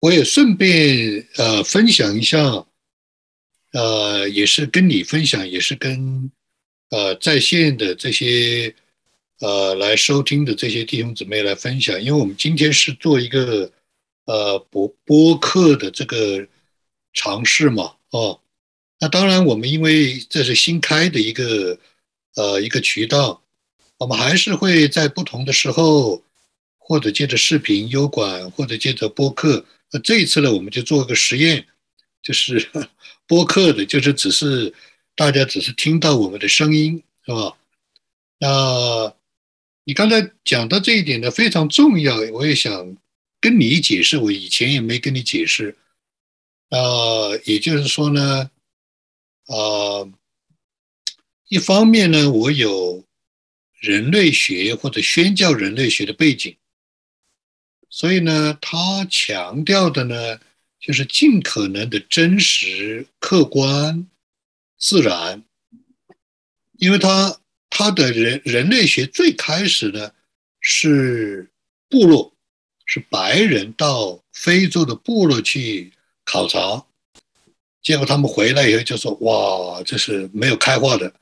我也顺便呃分享一下，呃，也是跟你分享，也是跟呃在线的这些呃来收听的这些弟兄姊妹来分享，因为我们今天是做一个呃播播客的这个尝试嘛，哦，那当然我们因为这是新开的一个呃一个渠道，我们还是会在不同的时候，或者借着视频优管，或者借着播客。那这一次呢，我们就做个实验，就是 播客的，就是只是大家只是听到我们的声音，是吧？那你刚才讲到这一点呢，非常重要，我也想跟你解释，我以前也没跟你解释。啊，也就是说呢，啊，一方面呢，我有人类学或者宣教人类学的背景。所以呢，他强调的呢，就是尽可能的真实、客观、自然，因为他他的人人类学最开始呢是部落，是白人到非洲的部落去考察，结果他们回来以后就说：“哇，这是没有开化的，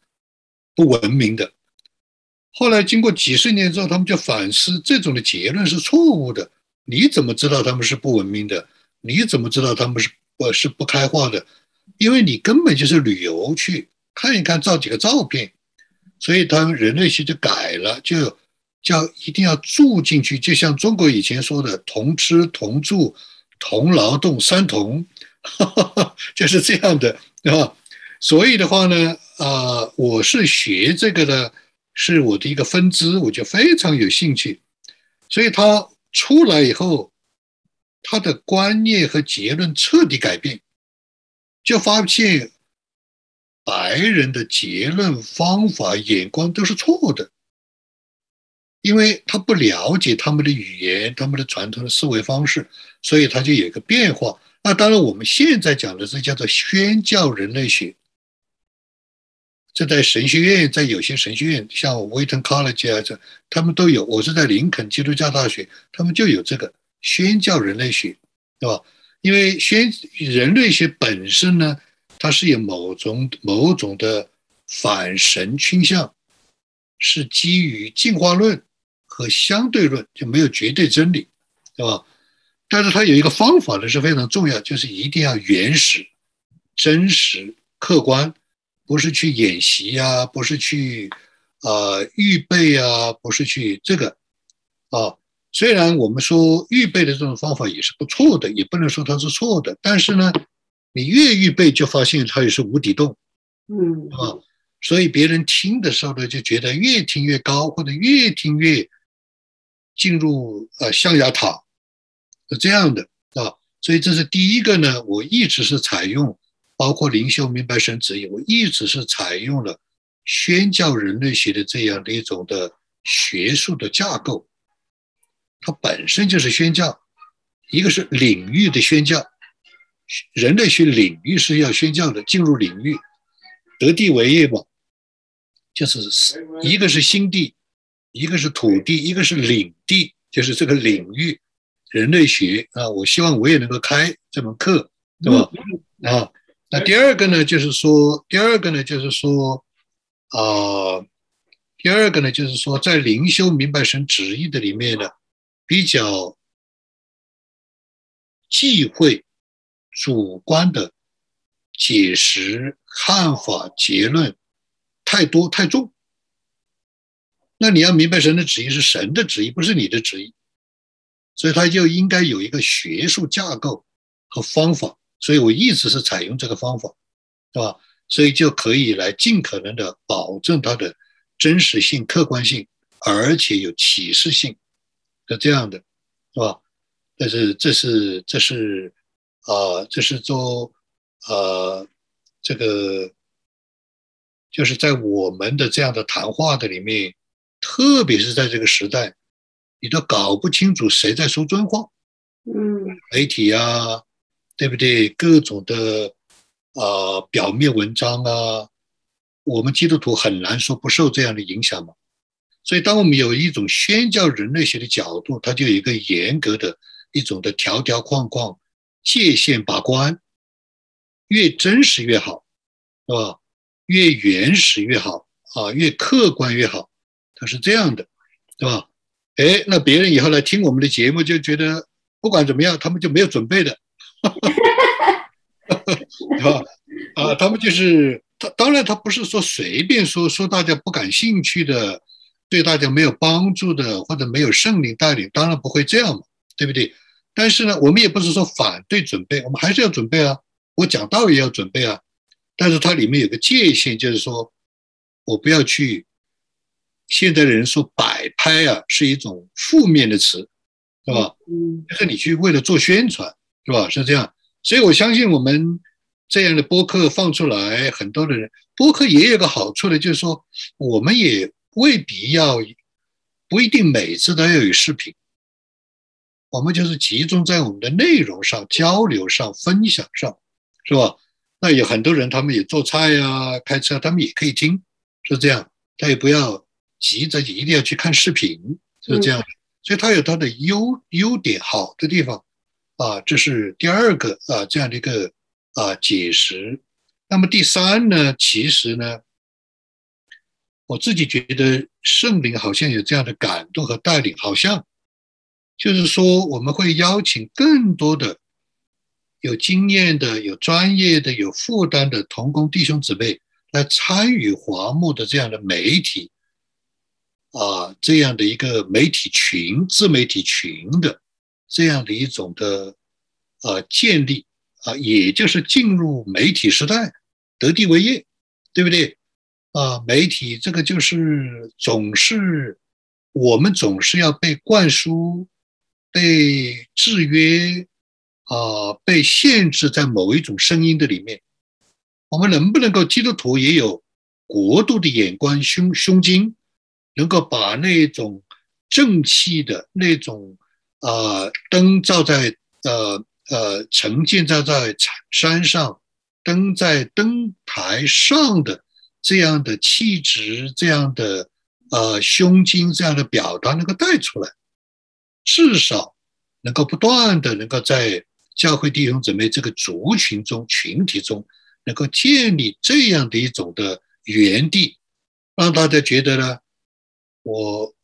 不文明的。”后来经过几十年之后，他们就反思，这种的结论是错误的。你怎么知道他们是不文明的？你怎么知道他们是不是不开化的？因为你根本就是旅游去看一看，照几个照片，所以他们人类学就改了，就叫一定要住进去，就像中国以前说的“同吃同住同劳动三同”，就是这样的，对吧？所以的话呢，啊，我是学这个的，是我的一个分支，我就非常有兴趣，所以他。出来以后，他的观念和结论彻底改变，就发现白人的结论方法眼光都是错的，因为他不了解他们的语言、他们的传统的思维方式，所以他就有个变化。那当然，我们现在讲的这叫做宣教人类学。这在神学院，在有些神学院，像 Wheaton College 啊，这他们都有。我是在林肯基督教大学，他们就有这个宣教人类学，对吧？因为宣人类学本身呢，它是有某种某种的反神倾向，是基于进化论和相对论，就没有绝对真理，对吧？但是它有一个方法呢是非常重要，就是一定要原始、真实、客观。不是去演习呀，不是去，呃，预备啊，不是去这个，啊，虽然我们说预备的这种方法也是不错的，也不能说它是错的，但是呢，你越预备就发现它也是无底洞，嗯，啊，所以别人听的时候呢，就觉得越听越高，或者越听越进入呃象牙塔，是这样的啊，所以这是第一个呢，我一直是采用。包括灵修明白神旨意，我一直是采用了宣教人类学的这样的一种的学术的架构，它本身就是宣教，一个是领域的宣教，人类学领域是要宣教的，进入领域，得地为业嘛，就是一个是心地，一个是土地，一个是领地，就是这个领域人类学啊，我希望我也能够开这门课，对吧？啊。那第二个呢，就是说，第二个呢，就是说，啊，第二个呢，就是说，在灵修明白神旨意的里面呢，比较忌讳主观的解释、看法、结论太多太重。那你要明白神的旨意是神的旨意，不是你的旨意，所以他就应该有一个学术架构和方法。所以我一直是采用这个方法，是吧？所以就可以来尽可能的保证它的真实性、客观性，而且有启示性，是这样的，是吧？但是这是这是啊，这是做呃这个，就是在我们的这样的谈话的里面，特别是在这个时代，你都搞不清楚谁在说真话，嗯，媒体啊。对不对？各种的啊，表面文章啊，我们基督徒很难说不受这样的影响嘛。所以，当我们有一种宣教人类学的角度，它就有一个严格的一种的条条框框，界限把关，越真实越好，是吧？越原始越好啊，越客观越好，它是这样的，对吧？哎，那别人以后来听我们的节目，就觉得不管怎么样，他们就没有准备的，对吧？啊，他们就是他，当然他不是说随便说说大家不感兴趣的，对大家没有帮助的，或者没有圣灵带领，当然不会这样嘛，对不对？但是呢，我们也不是说反对准备，我们还是要准备啊，我讲道也要准备啊。但是它里面有个界限，就是说，我不要去。现在的人说摆拍啊，是一种负面的词，是吧？嗯，就是你去为了做宣传，是吧？是这样。所以我相信我们这样的播客放出来，很多的人播客也有个好处的，就是说，我们也未必要，不一定每次都要有视频，我们就是集中在我们的内容上、交流上、分享上，是吧？那有很多人，他们也做菜呀、开车，他们也可以听，是这样。他也不要急着一定要去看视频，是这样。所以他有他的优优点，好的地方啊，这是第二个啊这样的一个啊解释。那么第三呢，其实呢，我自己觉得圣灵好像有这样的感动和带领，好像就是说我们会邀请更多的。有经验的、有专业的、有负担的同工弟兄姊妹来参与华牧的这样的媒体啊，这样的一个媒体群、自媒体群的这样的一种的啊建立啊，也就是进入媒体时代，得地为业，对不对？啊，媒体这个就是总是我们总是要被灌输、被制约。啊，被限制在某一种声音的里面，我们能不能够基督徒也有国度的眼光、胸胸襟，能够把那种正气的那种啊灯照在呃呃沉浸在在山上，灯在灯台上的这样的气质、这样的呃胸襟、这样的表达能够带出来，至少能够不断的能够在。教会弟兄姊妹这个族群中、群体中，能够建立这样的一种的园地，让大家觉得呢，我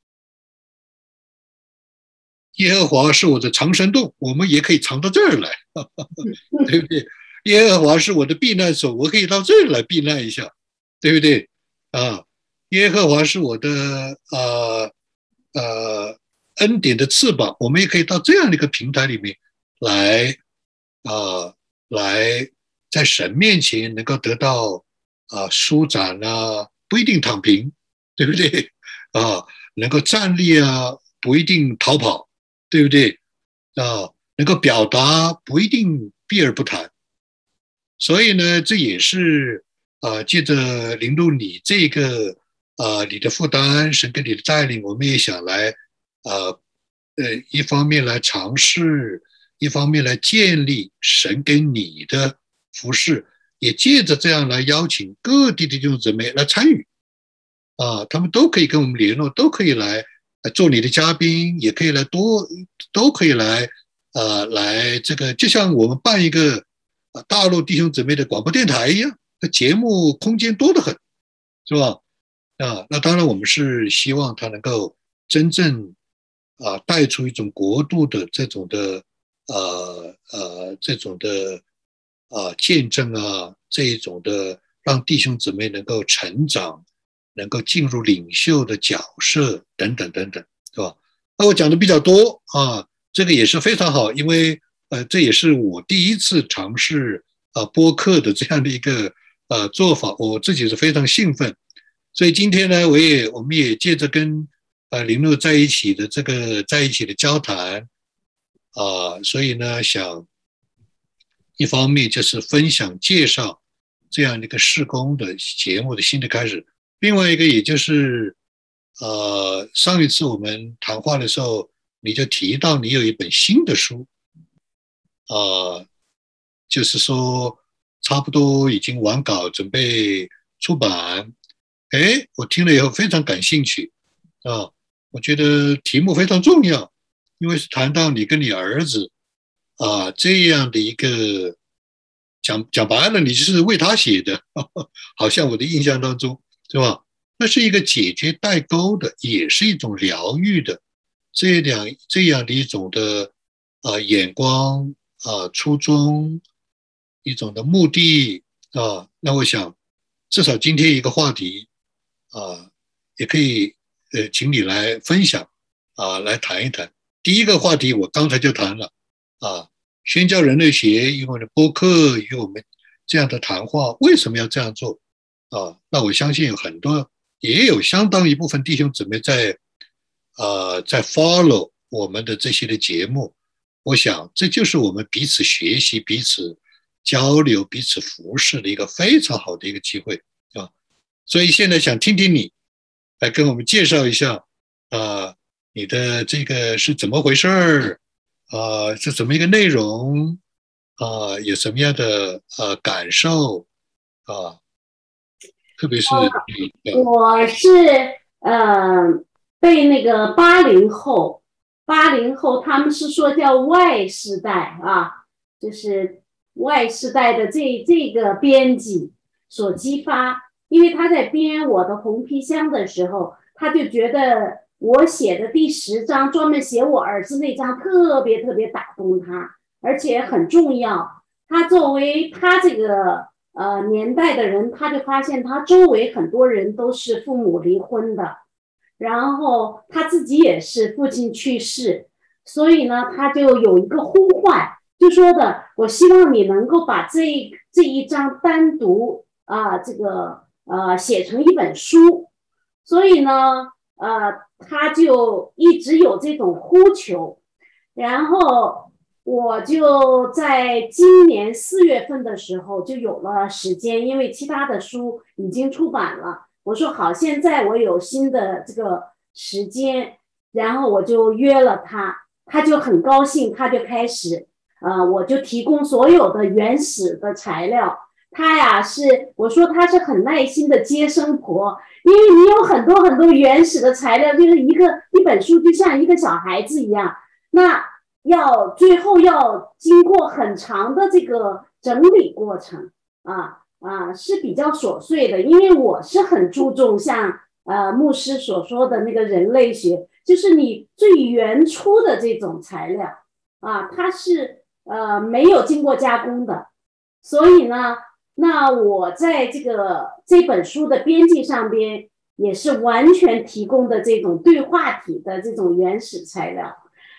耶和华是我的藏身洞，我们也可以藏到这儿来，对不对？耶和华是我的避难所，我可以到这儿来避难一下，对不对？啊，耶和华是我的呃呃恩典的翅膀，我们也可以到这样的一个平台里面来。啊，来在神面前能够得到啊舒展啊，不一定躺平，对不对？啊，能够站立啊，不一定逃跑，对不对？啊，能够表达不一定避而不谈。所以呢，这也是啊，借着林路你这个啊，你的负担，神给你的带领，我们也想来啊，呃，一方面来尝试。一方面来建立神给你的服饰，也借着这样来邀请各地的弟兄姊妹来参与，啊，他们都可以跟我们联络，都可以来做你的嘉宾，也可以来多，都可以来，呃，来这个就像我们办一个啊大陆弟兄姊妹的广播电台一样，那节目空间多得很，是吧？啊，那当然我们是希望他能够真正啊带出一种国度的这种的。呃呃，这种的啊见证啊，这一种的让弟兄姊妹能够成长，能够进入领袖的角色等等等等，是吧？那我讲的比较多啊，这个也是非常好，因为呃，这也是我第一次尝试啊播客的这样的一个呃做法，我自己是非常兴奋。所以今天呢，我也我们也借着跟呃林路在一起的这个在一起的交谈。啊，所以呢，想一方面就是分享介绍这样的一个施工的节目的新的开始，另外一个也就是，呃，上一次我们谈话的时候，你就提到你有一本新的书，啊，就是说差不多已经完稿，准备出版，哎，我听了以后非常感兴趣，啊，我觉得题目非常重要。因为是谈到你跟你儿子啊这样的一个讲讲白了，你就是为他写的，好像我的印象当中是吧？那是一个解决代沟的，也是一种疗愈的这两这样的一种的啊眼光啊初衷，一种的目的啊。那我想，至少今天一个话题啊，也可以呃，请你来分享啊，来谈一谈。第一个话题我刚才就谈了啊，宣教人类学与我的播客与我们这样的谈话为什么要这样做啊？那我相信很多。也有相当一部分弟兄姊妹在，呃，在 follow 我们的这些的节目，我想这就是我们彼此学习、彼此交流、彼此服侍的一个非常好的一个机会啊！所以现在想听听你来跟我们介绍一下，啊，你的这个是怎么回事儿？啊，是怎么一个内容？啊，有什么样的呃感受？啊？特别是我是呃被那个八零后，八零后他们是说叫 Y 世代啊，就是 Y 世代的这这个编辑所激发，因为他在编我的红皮箱的时候，他就觉得我写的第十章专门写我儿子那章特别特别打动他，而且很重要。他作为他这个。呃，年代的人，他就发现他周围很多人都是父母离婚的，然后他自己也是父亲去世，所以呢，他就有一个呼唤，就说的，我希望你能够把这这一章单独啊，这个呃写成一本书，所以呢，呃，他就一直有这种呼求，然后。我就在今年四月份的时候就有了时间，因为其他的书已经出版了。我说好，现在我有新的这个时间，然后我就约了他，他就很高兴，他就开始，呃，我就提供所有的原始的材料。他呀是，我说他是很耐心的接生婆，因为你有很多很多原始的材料，就是一个一本书就像一个小孩子一样，那。要最后要经过很长的这个整理过程。啊啊是比较琐碎的，因为我是很注重像呃牧师所说的那个人类学，就是你最原初的这种材料。啊，它是呃没有经过加工的，所以呢，那我在这个这本书的编辑上边也是完全提供的这种对话体的这种原始材料。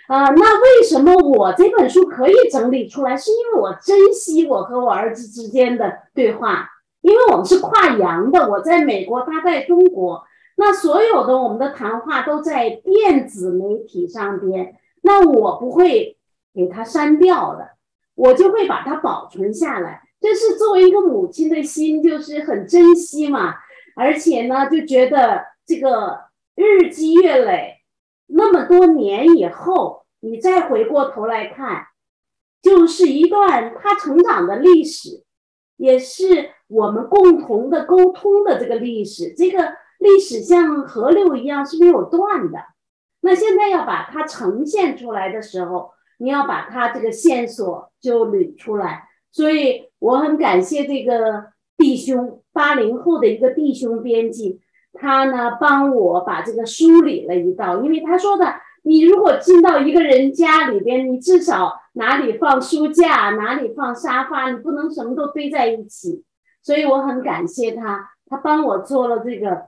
啊，那为什么我这本书可以整理出来？是因为我珍惜我和我儿子之间的对话，因为我们是跨洋的，我在美国，他在中国，那所有的我们的谈话都在电子媒体上边，那我不会给他删掉的，我就会把它保存下来。这是作为一个母亲的心，就是很珍惜嘛，而且呢，就觉得这个日积月累。那么多年以后，你再回过头来看，就是一段他成长的历史，也是我们共同的沟通的这个历史。这个历史像河流一样是没有断的。那现在要把它呈现出来的时候，你要把它这个线索就捋出来。所以我很感谢这个弟兄，八零后的一个弟兄编辑。他呢，帮我把这个梳理了一道，因为他说的，你如果进到一个人家里边，你至少哪里放书架，哪里放沙发，你不能什么都堆在一起。所以我很感谢他，他帮我做了这个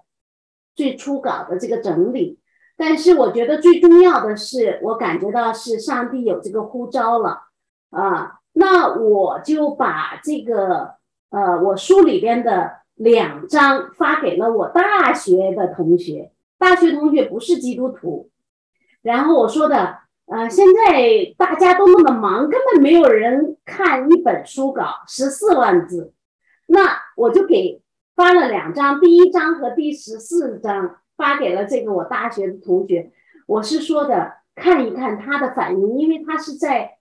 最初稿的这个整理。但是我觉得最重要的是，我感觉到是上帝有这个呼召了啊，那我就把这个呃，我书里边的。两张发给了我大学的同学，大学同学不是基督徒。然后我说的，呃，现在大家都那么忙，根本没有人看一本书稿，十四万字。那我就给发了两张，第一张和第十四张发给了这个我大学的同学。我是说的，看一看他的反应，因为他是在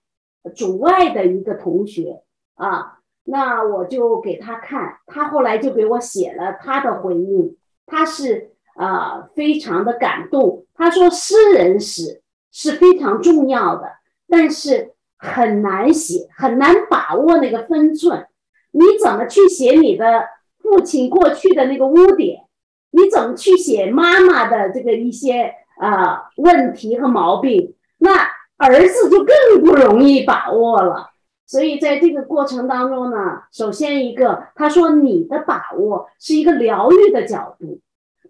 主外的一个同学啊。那我就给他看，他后来就给我写了他的回应，他是呃非常的感动。他说诗人史是非常重要的，但是很难写，很难把握那个分寸。你怎么去写你的父亲过去的那个污点？你怎么去写妈妈的这个一些呃问题和毛病？那儿子就更不容易把握了。所以在这个过程当中呢，首先一个，他说你的把握是一个疗愈的角度，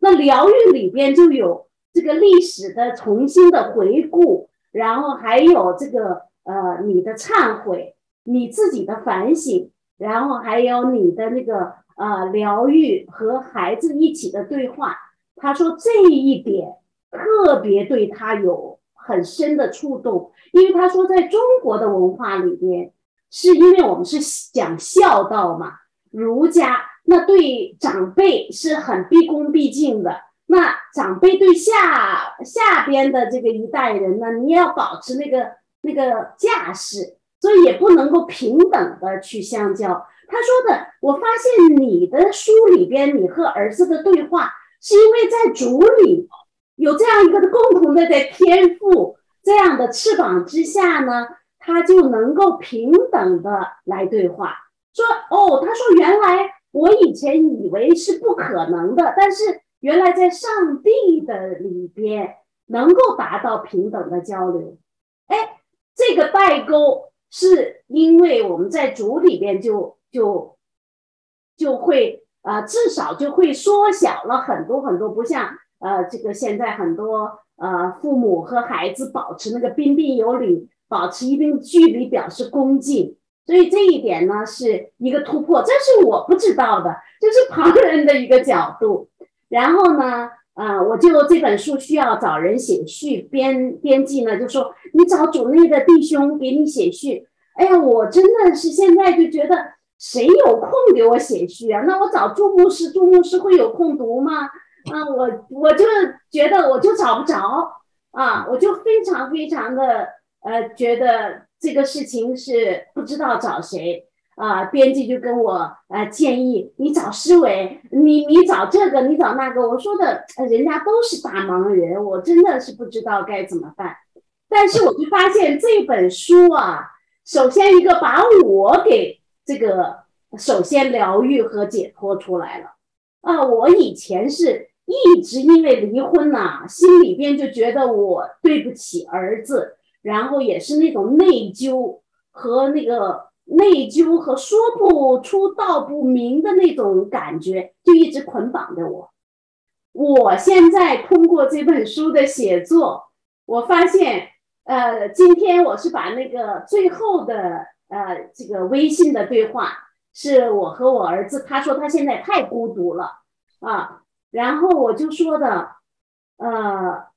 那疗愈里边就有这个历史的重新的回顾，然后还有这个呃你的忏悔，你自己的反省，然后还有你的那个呃疗愈和孩子一起的对话。他说这一点特别对他有很深的触动，因为他说在中国的文化里边。是因为我们是讲孝道嘛，儒家那对长辈是很毕恭毕敬的，那长辈对下下边的这个一代人呢，你也要保持那个那个架势，所以也不能够平等的去相交。他说的，我发现你的书里边，你和儿子的对话，是因为在主里有这样一个共同的在天赋这样的翅膀之下呢。他就能够平等的来对话，说哦，他说原来我以前以为是不可能的，但是原来在上帝的里边能够达到平等的交流。哎，这个代沟是因为我们在主里边就就就会呃，至少就会缩小了很多很多，不像呃这个现在很多呃父母和孩子保持那个彬彬有礼。保持一定距离，表示恭敬，所以这一点呢是一个突破，这是我不知道的，这是旁人的一个角度。然后呢，呃，我就这本书需要找人写序，编编辑呢就说你找主内的弟兄给你写序。哎呀，我真的是现在就觉得谁有空给我写序啊？那我找朱牧师，朱牧师会有空读吗？啊，我我就觉得我就找不着啊，我就非常非常的。呃，觉得这个事情是不知道找谁啊？编辑就跟我呃建议，你找施伟，你你找这个，你找那个。我说的，人家都是大忙人，我真的是不知道该怎么办。但是我就发现这本书啊，首先一个把我给这个首先疗愈和解脱出来了啊。我以前是一直因为离婚呐，心里边就觉得我对不起儿子。然后也是那种内疚和那个内疚和说不出道不明的那种感觉，就一直捆绑着我。我现在通过这本书的写作，我发现，呃，今天我是把那个最后的呃这个微信的对话，是我和我儿子，他说他现在太孤独了啊，然后我就说的，呃。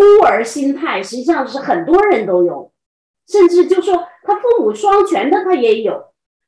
孤儿心态实际上是很多人都有，甚至就说他父母双全的他也有。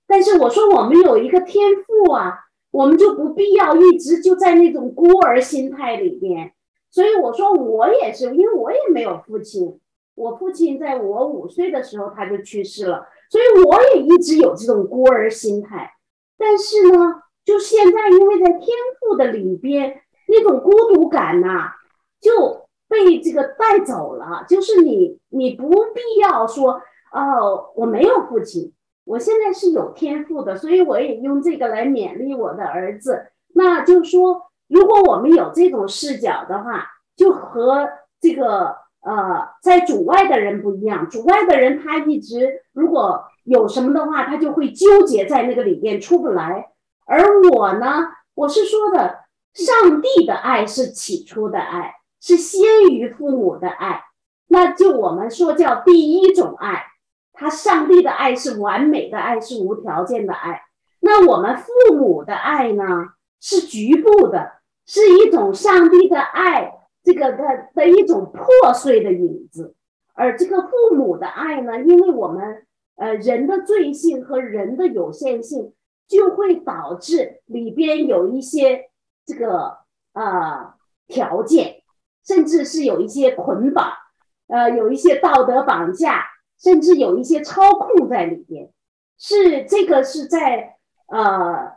但是我说我们有一个天赋啊，我们就不必要一直就在那种孤儿心态里边。所以我说我也是，因为我也没有父亲，我父亲在我五岁的时候他就去世了，所以我也一直有这种孤儿心态。但是呢，就现在因为在天赋的里边那种孤独感呐，就。被这个带走了，就是你，你不必要说哦，我没有父亲，我现在是有天赋的，所以我也用这个来勉励我的儿子。那就说，如果我们有这种视角的话，就和这个呃，在主外的人不一样。主外的人他一直如果有什么的话，他就会纠结在那个里面出不来。而我呢，我是说的，上帝的爱是起初的爱。是先于父母的爱，那就我们说叫第一种爱。他上帝的爱是完美的爱，是无条件的爱。那我们父母的爱呢，是局部的，是一种上帝的爱，这个的的一种破碎的影子。而这个父母的爱呢，因为我们呃人的罪性和人的有限性，就会导致里边有一些这个呃条件。甚至是有一些捆绑，呃，有一些道德绑架，甚至有一些操控在里边。是这个是在呃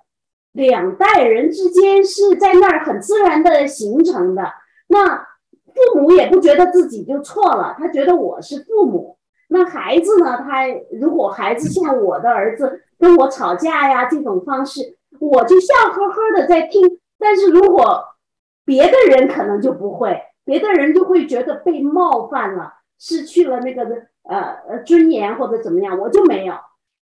两代人之间是在那儿很自然的形成的。那父母也不觉得自己就错了，他觉得我是父母。那孩子呢？他如果孩子像我的儿子跟我吵架呀这种方式，我就笑呵呵的在听。但是如果别的人可能就不会，别的人就会觉得被冒犯了，失去了那个呃呃尊严或者怎么样。我就没有，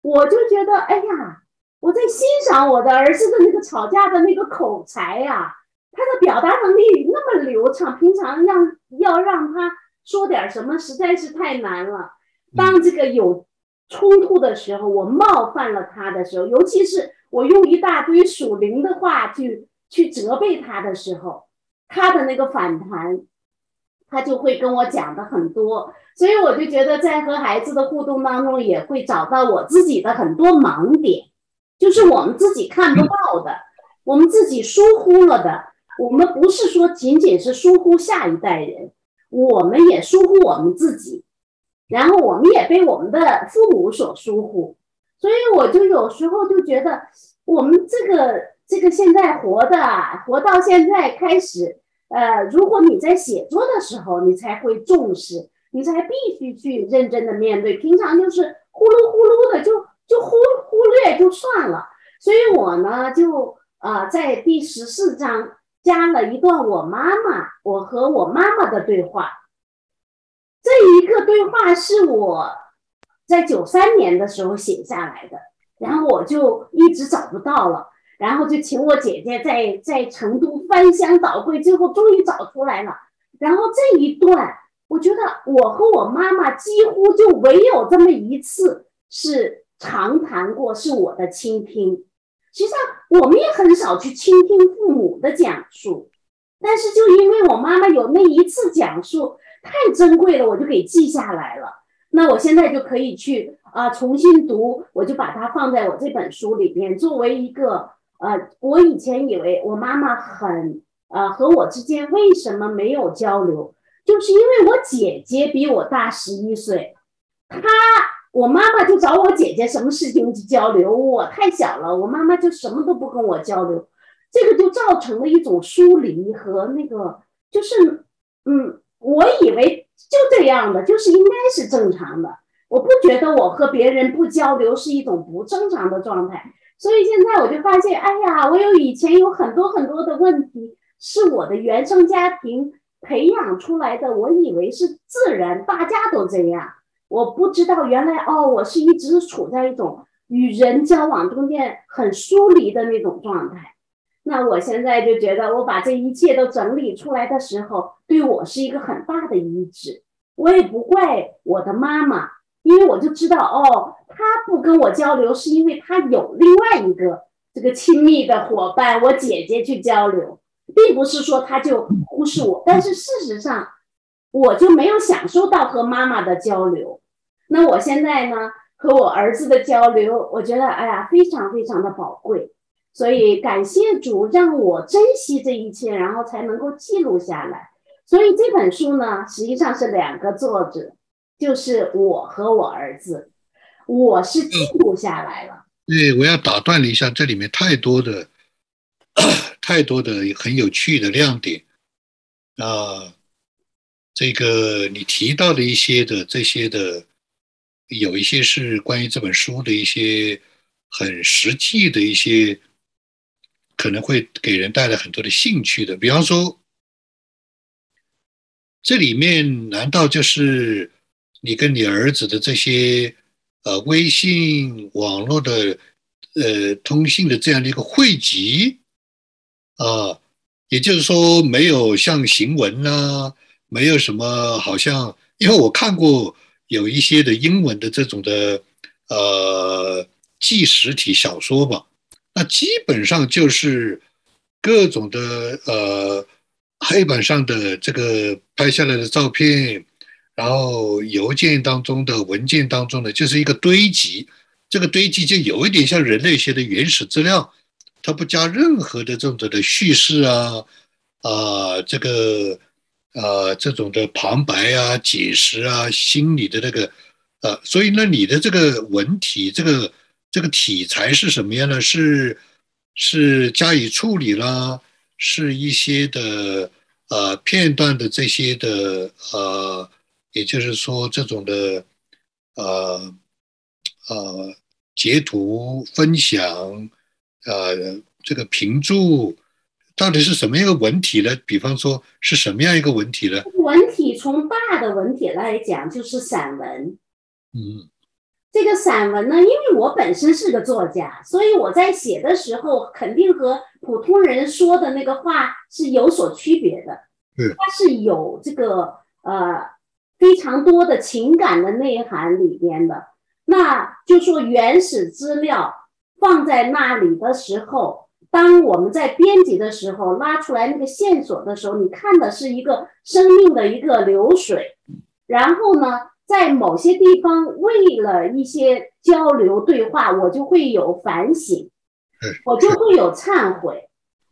我就觉得哎呀，我在欣赏我的儿子的那个吵架的那个口才呀，他的表达能力那么流畅，平常让要让他说点什么实在是太难了。当这个有冲突的时候，我冒犯了他的时候，尤其是我用一大堆属灵的话去去责备他的时候，他的那个反弹，他就会跟我讲的很多，所以我就觉得在和孩子的互动当中，也会找到我自己的很多盲点，就是我们自己看不到的，我们自己疏忽了的。我们不是说仅仅是疏忽下一代人，我们也疏忽我们自己。然后我们也被我们的父母所疏忽，所以我就有时候就觉得，我们这个这个现在活的活到现在开始，呃，如果你在写作的时候，你才会重视，你才必须去认真的面对，平常就是呼噜呼噜的就就忽忽略就算了。所以我呢就呃在第十四章加了一段我妈妈我和我妈妈的对话。这一个对话是我在九三年的时候写下来的，然后我就一直找不到了，然后就请我姐姐在在成都翻箱倒柜，最后终于找出来了。然后这一段，我觉得我和我妈妈几乎就唯有这么一次是长谈过，是我的倾听。实际上，我们也很少去倾听父母的讲述，但是就因为我妈妈有那一次讲述。太珍贵了，我就给记下来了。那我现在就可以去啊重新读，我就把它放在我这本书里边，作为一个呃，我以前以为我妈妈很呃和我之间为什么没有交流，就是因为我姐姐比我大十一岁，她我妈妈就找我姐姐什么事情去交流，我太小了，我妈妈就什么都不跟我交流，这个就造成了一种疏离和那个就是嗯。我以为就这样的，就是应该是正常的。我不觉得我和别人不交流是一种不正常的状态。所以现在我就发现，哎呀，我有以前有很多很多的问题，是我的原生家庭培养出来的。我以为是自然，大家都这样。我不知道原来哦，我是一直处在一种与人交往中间很疏离的那种状态。那我现在就觉得，我把这一切都整理出来的时候，对我是一个很大的医治。我也不怪我的妈妈，因为我就知道，哦，他不跟我交流，是因为他有另外一个这个亲密的伙伴，我姐姐去交流，并不是说他就忽视我。但是事实上，我就没有享受到和妈妈的交流。那我现在呢，和我儿子的交流，我觉得，哎呀，非常非常的宝贵。所以感谢主让我珍惜这一切，然后才能够记录下来。所以这本书呢，实际上是两个作者，就是我和我儿子，我是记录下来了。对，我要打断了一下，这里面太多的、太多的很有趣的亮点啊。这个你提到的一些的这些的，有一些是关于这本书的一些很实际的一些。可能会给人带来很多的兴趣的，比方说，这里面难道就是你跟你儿子的这些呃微信网络的呃通信的这样的一个汇集啊？也就是说，没有像行文呐，没有什么好像，因为我看过有一些的英文的这种的呃纪实体小说吧。那基本上就是各种的呃黑板上的这个拍下来的照片，然后邮件当中的文件当中的就是一个堆积，这个堆积就有一点像人类写的原始资料，它不加任何的这种的叙事啊啊这个啊这种的旁白啊解释啊心理的那个呃，所以呢你的这个文体这个。这个题材是什么样呢？是是加以处理啦，是一些的呃片段的这些的呃，也就是说这种的呃呃截图分享，呃这个评注，到底是什么样一个文体呢？比方说是什么样一个文体呢？文体从大的文体来讲就是散文。嗯。这个散文呢，因为我本身是个作家，所以我在写的时候肯定和普通人说的那个话是有所区别的。嗯，它是有这个呃非常多的情感的内涵里边的。那就说原始资料放在那里的时候，当我们在编辑的时候拉出来那个线索的时候，你看的是一个生命的一个流水，然后呢？在某些地方，为了一些交流对话，我就会有反省，我就会有忏悔，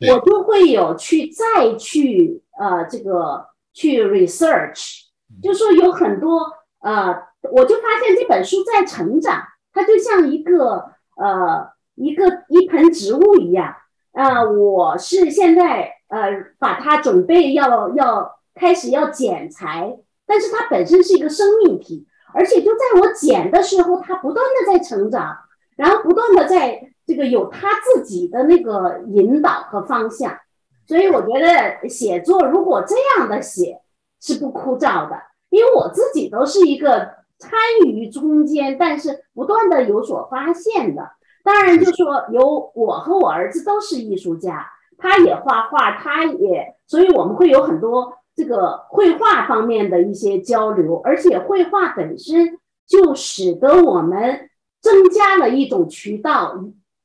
我就会有去再去呃这个去 research，就说有很多呃，我就发现这本书在成长，它就像一个呃一个一盆植物一样啊，我是现在呃把它准备要要开始要剪裁。但是它本身是一个生命体，而且就在我剪的时候，它不断的在成长，然后不断的在这个有它自己的那个引导和方向。所以我觉得写作如果这样的写是不枯燥的，因为我自己都是一个参与中间，但是不断的有所发现的。当然，就说有我和我儿子都是艺术家，他也画画，他也，所以我们会有很多。这个绘画方面的一些交流，而且绘画本身就使得我们增加了一种渠道，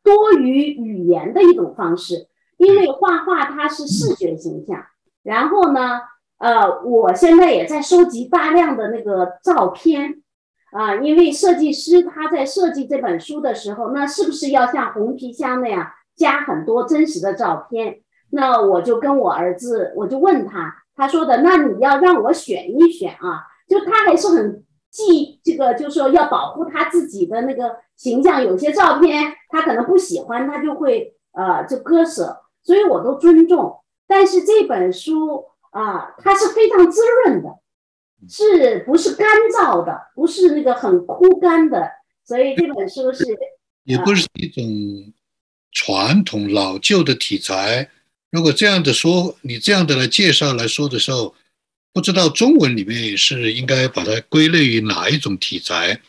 多于语言的一种方式。因为画画它是视觉形象，然后呢，呃，我现在也在收集大量的那个照片啊，因为设计师他在设计这本书的时候，那是不是要像红皮箱那样加很多真实的照片？那我就跟我儿子，我就问他。他说的，那你要让我选一选啊？就他还是很忌这个，就是说要保护他自己的那个形象。有些照片他可能不喜欢，他就会呃就割舍，所以我都尊重。但是这本书啊，它是非常滋润的，是不是干燥的？不是那个很枯干的。所以这本书是也不是一种传统老旧的题材。如果这样的说，你这样的来介绍来说的时候，不知道中文里面是应该把它归类于哪一种题材？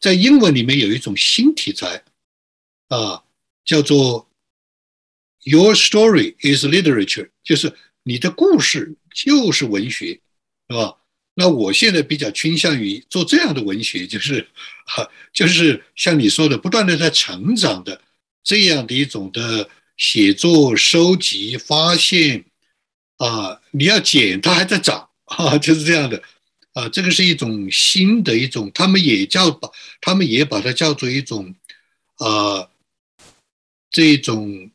在英文里面有一种新题材，啊，叫做 “Your story is literature”，就是你的故事就是文学，是吧？那我现在比较倾向于做这样的文学，就是哈，就是像你说的，不断的在成长的这样的一种的。写作、收集、发现，啊，你要剪，它还在长，啊，就是这样的，啊，这个是一种新的一种，他们也叫把，他们也把它叫做一种，啊，这种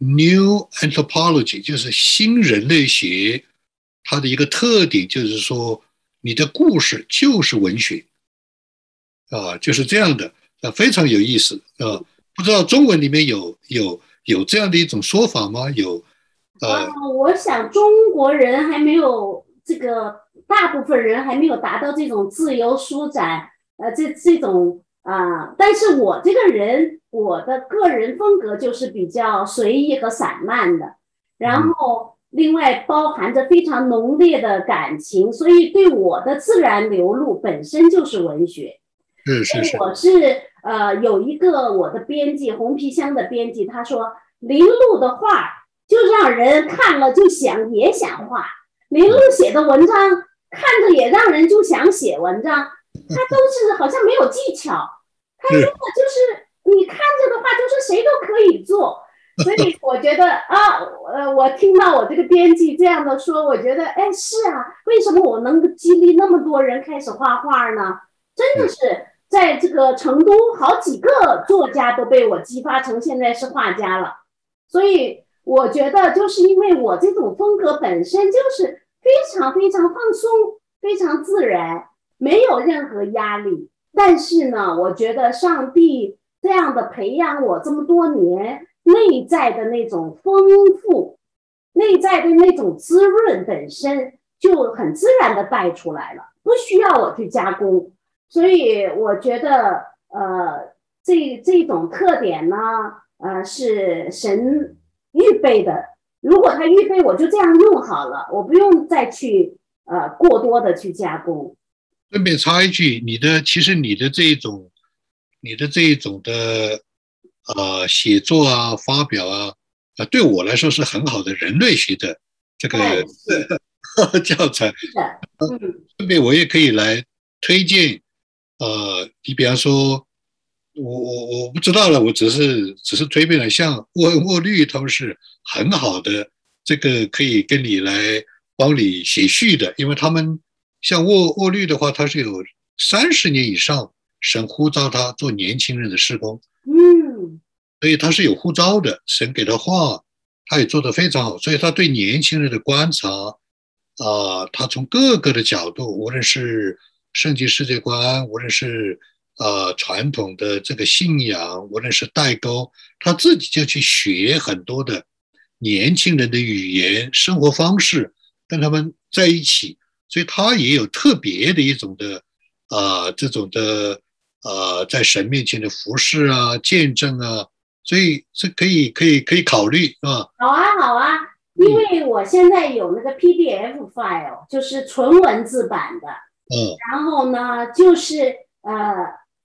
new anthropology，就是新人类学，它的一个特点就是说，你的故事就是文学，啊，就是这样的，啊，非常有意思，啊，不知道中文里面有有。有这样的一种说法吗？有，呃，我想中国人还没有这个，大部分人还没有达到这种自由舒展，呃，这这种啊，但是我这个人，我的个人风格就是比较随意和散漫的，然后另外包含着非常浓烈的感情，所以对我的自然流露本身就是文学。是是是，我是呃有一个我的编辑红皮箱的编辑，他说林路的画就让人看了就想也想画，林路写的文章看着也让人就想写文章，他都是好像没有技巧，他真的就是你看着的话就是谁都可以做，所以 我觉得啊呃我听到我这个编辑这样的说，我觉得哎是啊，为什么我能激励那么多人开始画画呢？真的是。在这个成都，好几个作家都被我激发成现在是画家了，所以我觉得就是因为我这种风格本身就是非常非常放松、非常自然，没有任何压力。但是呢，我觉得上帝这样的培养我这么多年，内在的那种丰富、内在的那种滋润本身就很自然的带出来了，不需要我去加工。所以我觉得，呃，这这种特点呢，呃，是神预备的。如果他预备，我就这样用好了，我不用再去呃过多的去加工。顺便插一句，你的其实你的这一种，你的这一种的呃写作啊、发表啊，啊，对我来说是很好的人类学的这个 教材。嗯，顺便我也可以来推荐。呃，你比方说，我我我不知道了，我只是只是推荐了，像沃沃绿他们是很好的，这个可以跟你来帮你写序的，因为他们像沃沃绿的话，他是有三十年以上神呼召他做年轻人的施工，嗯，所以他是有护照的，神给他话，他也做得非常好，所以他对年轻人的观察，啊，他从各个的角度，无论是圣经世界观，无论是呃传统的这个信仰，无论是代沟，他自己就去学很多的年轻人的语言、生活方式，跟他们在一起，所以他也有特别的一种的啊这种的呃在神面前的服饰啊、见证啊，所以这可以可以可以考虑啊。好啊，好啊，因为我现在有那个 PDF file，就是纯文字版的。嗯，然后呢，就是呃，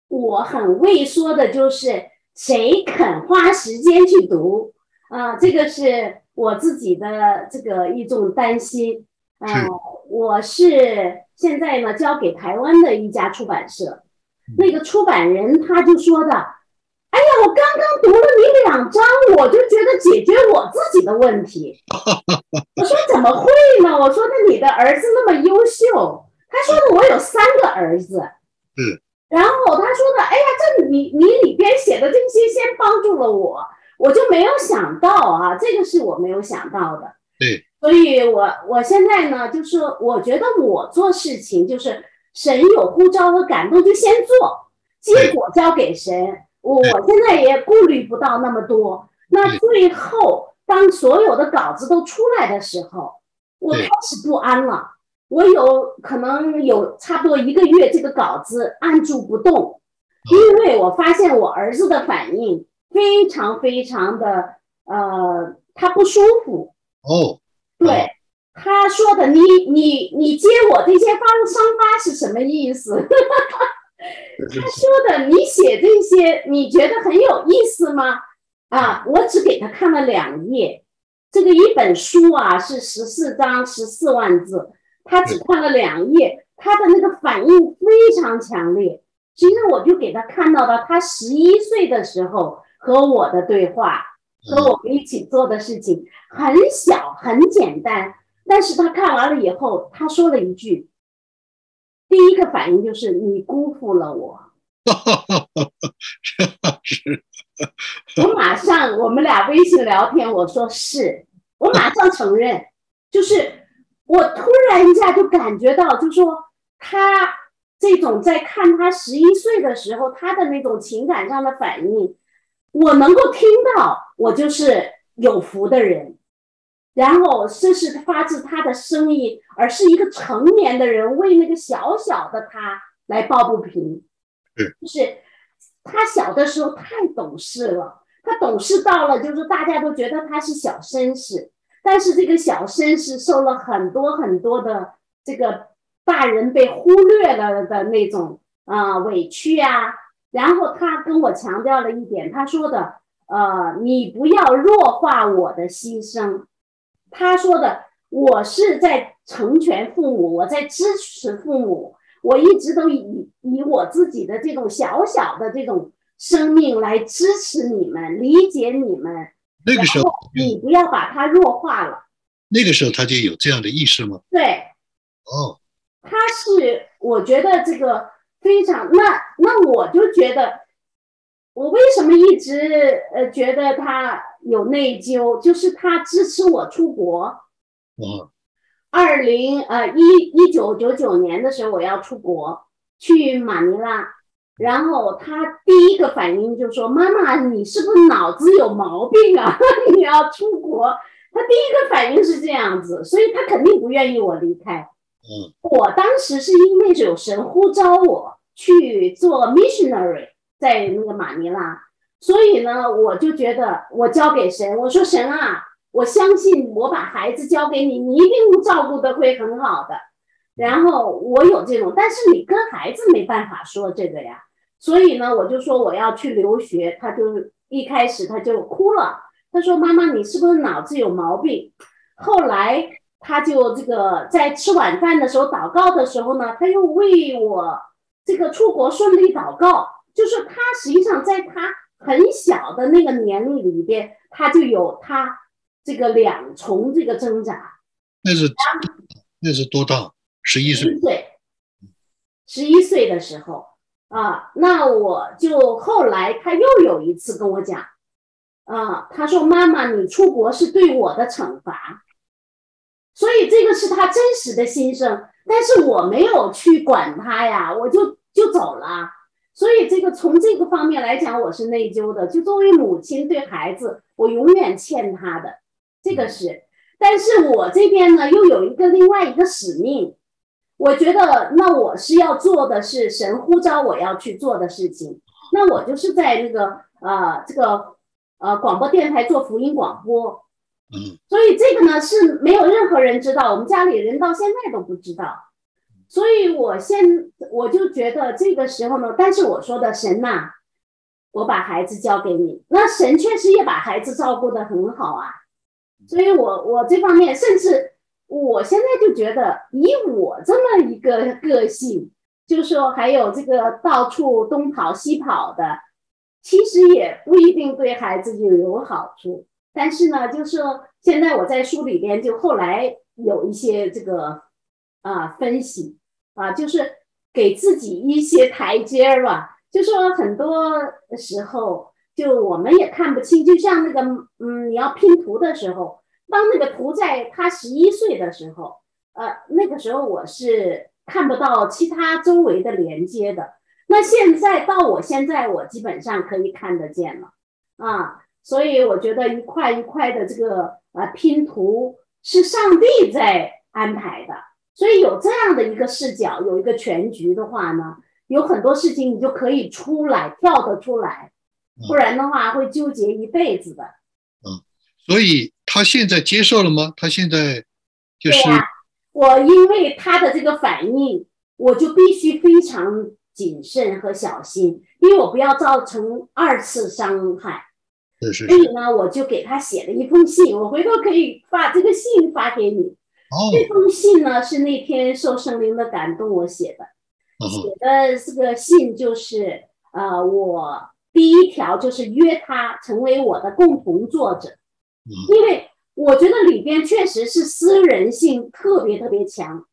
我很畏缩的，就是谁肯花时间去读啊？这个是我自己的这个一种担心啊。我是现在呢交给台湾的一家出版社，那个出版人他就说的：“哎呀，我刚刚读了你两章，我就觉得解决我自己的问题。”我说：“怎么会呢？”我说：“那你的儿子那么优秀。”他说的我有三个儿子，嗯，然后他说的，哎呀，这你你里边写的这些先帮助了我，我就没有想到啊，这个是我没有想到的，对，所以我我现在呢，就是我觉得我做事情就是神有呼召和感动就先做，结果交给神，我我现在也顾虑不到那么多，那最后当所有的稿子都出来的时候，我开始不安了。我有可能有差不多一个月，这个稿子按住不动，因为我发现我儿子的反应非常非常的呃，他不舒服。哦，对，他说的，你你你接我这些方伤疤是什么意思？他说的，你写这些你觉得很有意思吗？啊，我只给他看了两页，这个一本书啊是十四章十四万字。他只看了两页，他的那个反应非常强烈。其实我就给他看到了他十一岁的时候和我的对话，和我们一起做的事情很小很简单，但是他看完了以后，他说了一句，第一个反应就是你辜负了我。是，我马上我们俩微信聊天，我说是，我马上承认，就是。我突然一下就感觉到，就说他这种在看他十一岁的时候，他的那种情感上的反应，我能够听到，我就是有福的人。然后这是发自他的声音，而是一个成年的人为那个小小的他来抱不平。就是他小的时候太懂事了，他懂事到了，就是大家都觉得他是小绅士。但是这个小绅士受了很多很多的这个大人被忽略了的那种啊委屈啊，然后他跟我强调了一点，他说的呃，你不要弱化我的牺牲。他说的，我是在成全父母，我在支持父母，我一直都以以我自己的这种小小的这种生命来支持你们，理解你们。那个时候，你不要把它弱化了。那个时候他就有这样的意识吗？对，哦，他是，我觉得这个非常，那那我就觉得，我为什么一直呃觉得他有内疚，就是他支持我出国。哦，二零呃一一九九九年的时候，我要出国去马尼拉。然后他第一个反应就说：“妈妈，你是不是脑子有毛病啊？你要出国？”他第一个反应是这样子，所以他肯定不愿意我离开。嗯，我当时是因为有神呼召我，去做 missionary，在那个马尼拉。所以呢，我就觉得我交给神，我说神啊，我相信我把孩子交给你，你一定照顾的会很好的。然后我有这种，但是你跟孩子没办法说这个呀。所以呢，我就说我要去留学，他就一开始他就哭了，他说妈妈，你是不是脑子有毛病？后来他就这个在吃晚饭的时候祷告的时候呢，他又为我这个出国顺利祷告，就是他实际上在他。很小的那个年龄里边，他就有他这个两重这个挣扎。那是那是多大？十一岁。岁，十一岁的时候啊，那我就后来他又有一次跟我讲啊，他说：“妈妈，你出国是对我的惩罚。”所以这个是他真实的心声，但是我没有去管他呀，我就就走了。所以这个从这个方面来讲，我是内疚的。就作为母亲对孩子，我永远欠他的，这个是。但是我这边呢，又有一个另外一个使命，我觉得那我是要做的是神呼召我要去做的事情。那我就是在那个呃这个呃广播电台做福音广播，所以这个呢是没有任何人知道，我们家里人到现在都不知道。所以，我现我就觉得这个时候呢，但是我说的神呐，我把孩子交给你，那神确实也把孩子照顾的很好啊。所以，我我这方面，甚至我现在就觉得，以我这么一个个性，就是说还有这个到处东跑西跑的，其实也不一定对孩子就有好处。但是呢，就是现在我在书里边，就后来有一些这个。啊，分析啊，就是给自己一些台阶儿吧。就说很多时候，就我们也看不清，就像那个，嗯，你要拼图的时候，当那个图在他十一岁的时候，呃，那个时候我是看不到其他周围的连接的。那现在到我现在，我基本上可以看得见了啊。所以我觉得一块一块的这个啊拼图是上帝在安排的。所以有这样的一个视角，有一个全局的话呢，有很多事情你就可以出来跳得出来，不然的话会纠结一辈子的。嗯，所以他现在接受了吗？他现在就是。我因为他的这个反应，我就必须非常谨慎和小心，因为我不要造成二次伤害。是是。所以呢，我就给他写了一封信，我回头可以把这个信发给你。这封信呢是那天受圣灵的感动我写的，写的这个信就是呃，我第一条就是约他成为我的共同作者，因为我觉得里边确实是私人性特别特别强。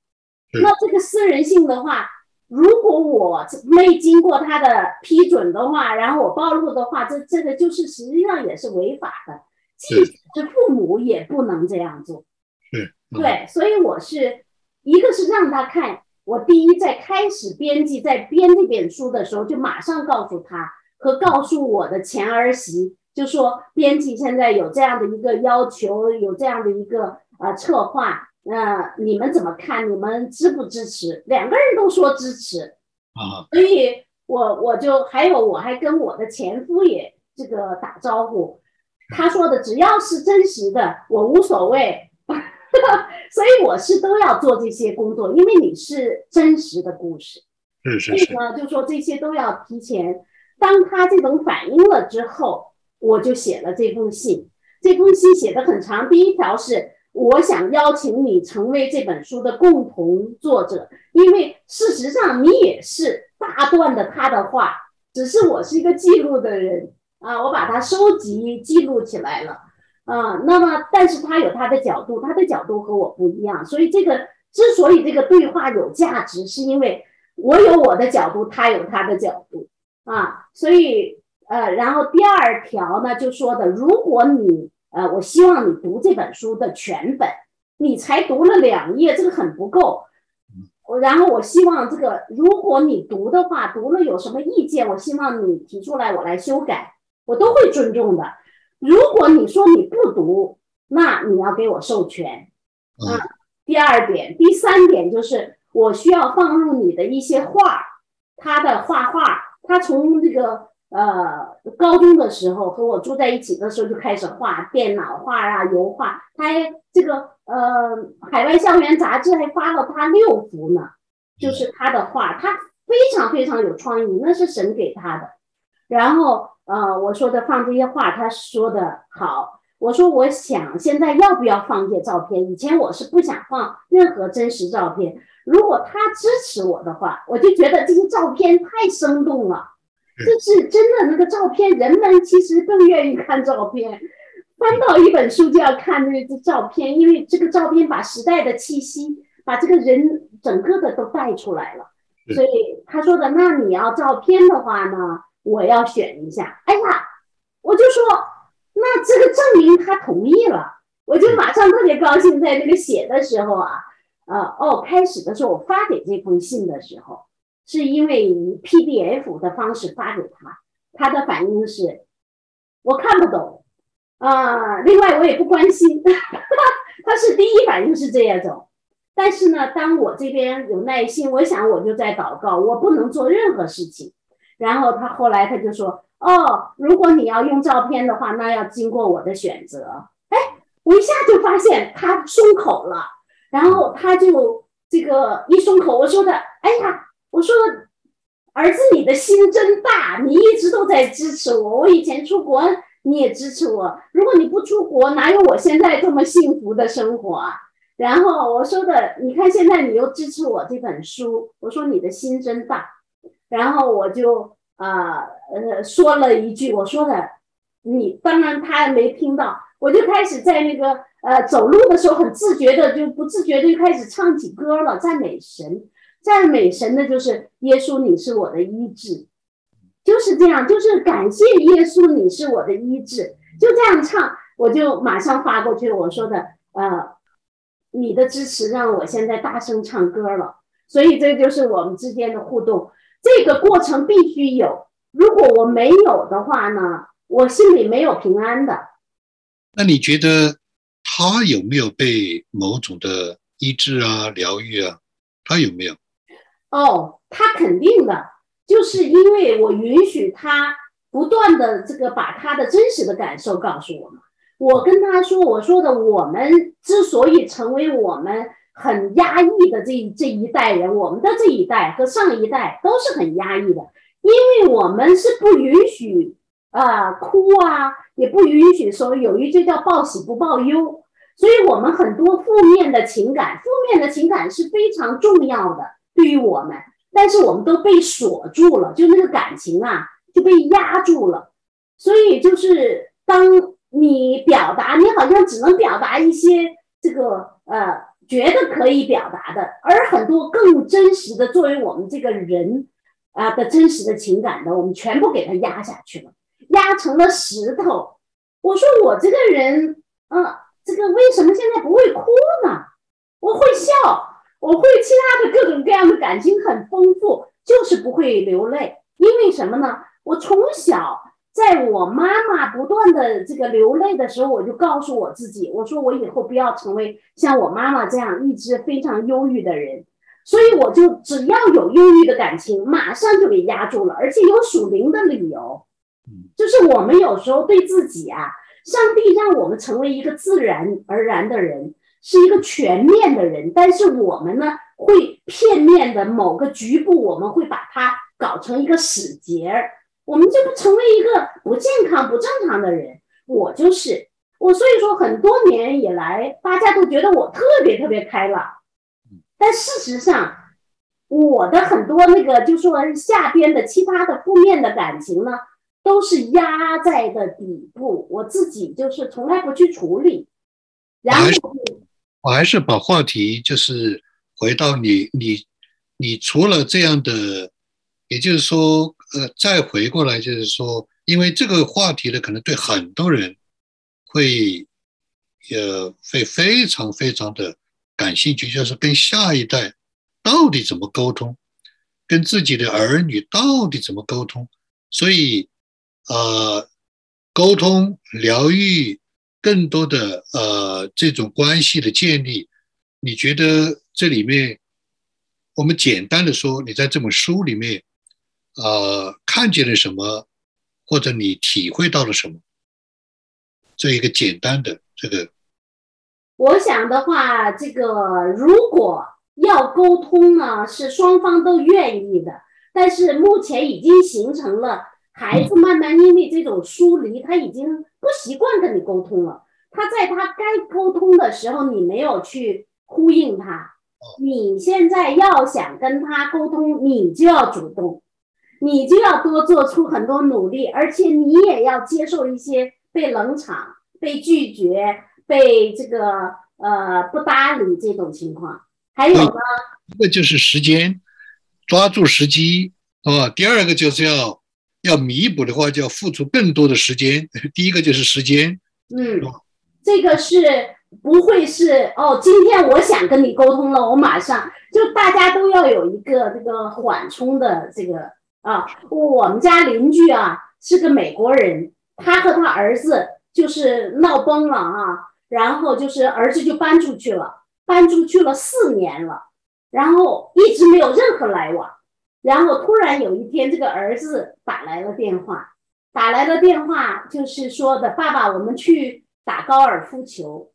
那这个私人性的话，如果我没经过他的批准的话，然后我暴露的话，这这个就是实际上也是违法的，即使是父母也不能这样做。对，所以我是一个是让他看，我第一在开始编辑在编这本书的时候，就马上告诉他和告诉我的前儿媳，就说编辑现在有这样的一个要求，有这样的一个呃策划，那你们怎么看？你们支不支持？两个人都说支持啊，所以我我就还有我还跟我的前夫也这个打招呼，他说的只要是真实的，我无所谓。所以我是都要做这些工作，因为你是真实的故事。是是是。所以呢，就说这些都要提前。当他这种反应了之后，我就写了这封信。这封信写的很长，第一条是我想邀请你成为这本书的共同作者，因为事实上你也是大段的他的话，只是我是一个记录的人啊，我把它收集记录起来了。啊，那么，但是他有他的角度，他的角度和我不一样，所以这个之所以这个对话有价值，是因为我有我的角度，他有他的角度啊，所以呃，然后第二条呢就说的，如果你呃，我希望你读这本书的全本，你才读了两页，这个很不够，我然后我希望这个，如果你读的话，读了有什么意见，我希望你提出来，我来修改，我都会尊重的。如果你说你不读，那你要给我授权啊。第二点，第三点就是我需要放入你的一些画，他的画画，他从这个呃高中的时候和我住在一起的时候就开始画电脑画啊、油画，他还这个呃海外校园杂志还发了他六幅呢，就是他的画，他非常非常有创意，那是神给他的。然后呃我说的放这些画，他说的好。我说，我想现在要不要放一些照片？以前我是不想放任何真实照片。如果他支持我的话，我就觉得这些照片太生动了。这是真的，那个照片，人们其实更愿意看照片。翻到一本书就要看那个照片，因为这个照片把时代的气息，把这个人整个的都带出来了。所以他说的，那你要照片的话呢，我要选一下。哎呀，我就说。那这个证明他同意了，我就马上特别高兴。在那个写的时候啊，呃，哦，开始的时候我发给这封信的时候，是因为以 PDF 的方式发给他，他的反应是，我看不懂，啊，另外我也不关心，他是第一反应是这样种。但是呢，当我这边有耐心，我想我就在祷告，我不能做任何事情。然后他后来他就说。哦，如果你要用照片的话，那要经过我的选择。哎，我一下就发现他松口了，然后他就这个一松口，我说的，哎呀，我说儿子，你的心真大，你一直都在支持我。我以前出国你也支持我，如果你不出国，哪有我现在这么幸福的生活啊？然后我说的，你看现在你又支持我这本书，我说你的心真大，然后我就。啊，呃，说了一句，我说的，你当然他没听到，我就开始在那个呃走路的时候很自觉的，就不自觉的就开始唱起歌了，赞美神，赞美神的就是耶稣，你是我的医治，就是这样，就是感谢耶稣，你是我的医治，就这样唱，我就马上发过去，我说的，呃，你的支持让我现在大声唱歌了，所以这就是我们之间的互动。这个过程必须有，如果我没有的话呢，我心里没有平安的。那你觉得他有没有被某种的医治啊、疗愈啊？他有没有？哦，他肯定的，就是因为我允许他不断的这个把他的真实的感受告诉我们。我跟他说，我说的，我们之所以成为我们。很压抑的这这一代人，我们的这一代和上一代都是很压抑的，因为我们是不允许啊哭啊，也不允许说有一句叫报喜不报忧，所以我们很多负面的情感，负面的情感是非常重要的对于我们，但是我们都被锁住了，就那个感情啊就被压住了，所以就是当你表达，你好像只能表达一些这个呃。觉得可以表达的，而很多更真实的，作为我们这个人啊的真实的情感的，我们全部给它压下去了，压成了石头。我说我这个人，嗯，这个为什么现在不会哭呢？我会笑，我会其他的各种各样的感情很丰富，就是不会流泪。因为什么呢？我从小。在我妈妈不断的这个流泪的时候，我就告诉我自己，我说我以后不要成为像我妈妈这样一直非常忧郁的人，所以我就只要有忧郁的感情，马上就给压住了，而且有属灵的理由，就是我们有时候对自己啊，上帝让我们成为一个自然而然的人，是一个全面的人，但是我们呢，会片面的某个局部，我们会把它搞成一个死结儿。我们就不成为一个不健康、不正常的人。我就是我，所以说很多年以来，大家都觉得我特别特别开朗。但事实上，我的很多那个就说下边的其他的负面的感情呢，都是压在的底部，我自己就是从来不去处理。然后，我还是把话题就是回到你，你，你除了这样的，也就是说。呃，再回过来就是说，因为这个话题呢，可能对很多人会，呃，会非常非常的感兴趣，就是跟下一代到底怎么沟通，跟自己的儿女到底怎么沟通。所以，呃，沟通、疗愈，更多的呃这种关系的建立，你觉得这里面，我们简单的说，你在这本书里面。呃看见了什么，或者你体会到了什么？这一个简单的这个，我想的话，这个如果要沟通呢，是双方都愿意的，但是目前已经形成了，孩子慢慢因为这种疏离，他已经不习惯跟你沟通了。他在他该沟通的时候，你没有去呼应他。你现在要想跟他沟通，你就要主动，你就要多做出很多努力，而且你也要接受一些被冷场、被拒绝、被这个呃不搭理这种情况。还有呢，一个就是时间，抓住时机，啊，第二个就是要要弥补的话，就要付出更多的时间。第一个就是时间，嗯，这个是。不会是哦，今天我想跟你沟通了，我马上就大家都要有一个这个缓冲的这个啊。我们家邻居啊是个美国人，他和他儿子就是闹崩了啊，然后就是儿子就搬出去了，搬出去了四年了，然后一直没有任何来往，然后突然有一天这个儿子打来了电话，打来了电话就是说的爸爸，我们去打高尔夫球。